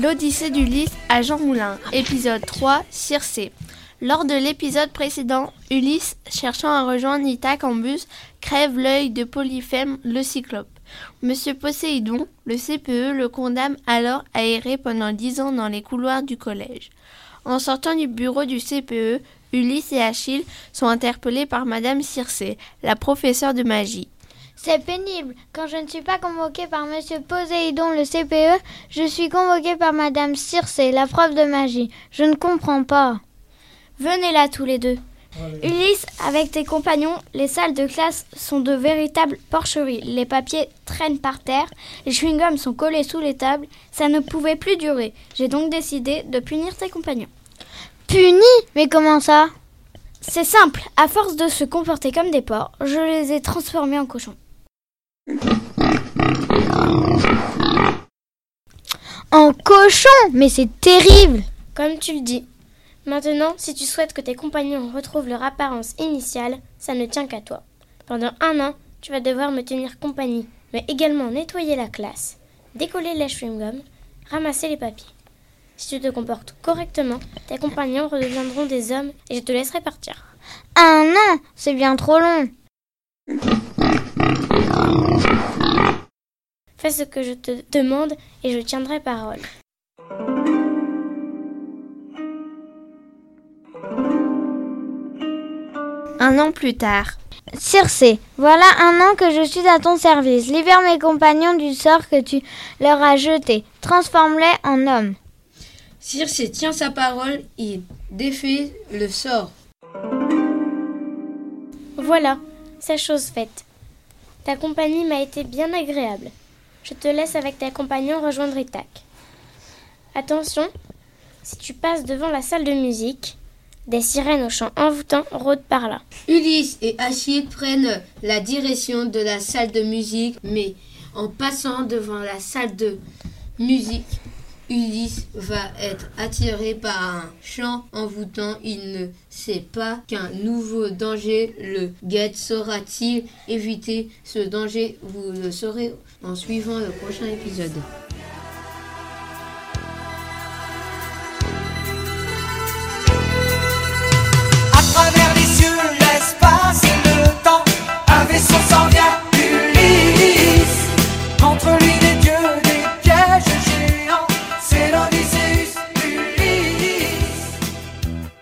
L'Odyssée d'Ulysse à Jean Moulin, épisode 3, Circé. Lors de l'épisode précédent, Ulysse, cherchant à rejoindre Ithaque en bus, crève l'œil de Polyphème, le cyclope. Monsieur Poséidon, le CPE, le condamne alors à errer pendant dix ans dans les couloirs du collège. En sortant du bureau du CPE, Ulysse et Achille sont interpellés par Madame Circé, la professeure de magie. C'est pénible. Quand je ne suis pas convoquée par Monsieur Poséidon, le CPE, je suis convoquée par Madame Circé, la prof de magie. Je ne comprends pas. Venez là tous les deux. Ulysse, avec tes compagnons, les salles de classe sont de véritables porcheries. Les papiers traînent par terre, les chewing-gums sont collés sous les tables. Ça ne pouvait plus durer. J'ai donc décidé de punir tes compagnons. Puni Mais comment ça? C'est simple. À force de se comporter comme des porcs, je les ai transformés en cochons. En cochon Mais c'est terrible Comme tu le dis. Maintenant, si tu souhaites que tes compagnons retrouvent leur apparence initiale, ça ne tient qu'à toi. Pendant un an, tu vas devoir me tenir compagnie, mais également nettoyer la classe, décoller les chewing-gums, ramasser les papiers. Si tu te comportes correctement, tes compagnons redeviendront des hommes et je te laisserai partir. Un an C'est bien trop long Fais ce que je te demande et je tiendrai parole. Un an plus tard. Circé, voilà un an que je suis à ton service. Libère mes compagnons du sort que tu leur as jeté. Transforme-les en hommes. Circé tient sa parole et défait le sort. Voilà, c'est chose faite. Ta compagnie m'a été bien agréable. Je te laisse avec tes compagnons rejoindre Ithaque. Attention, si tu passes devant la salle de musique, des sirènes au chant envoûtant rôdent par là. Ulysse et Achille prennent la direction de la salle de musique, mais en passant devant la salle de musique, Ulysse va être attiré par un chant envoûtant. Il ne sait pas qu'un nouveau danger le guette. Saura-t-il éviter ce danger Vous le saurez en suivant le prochain épisode.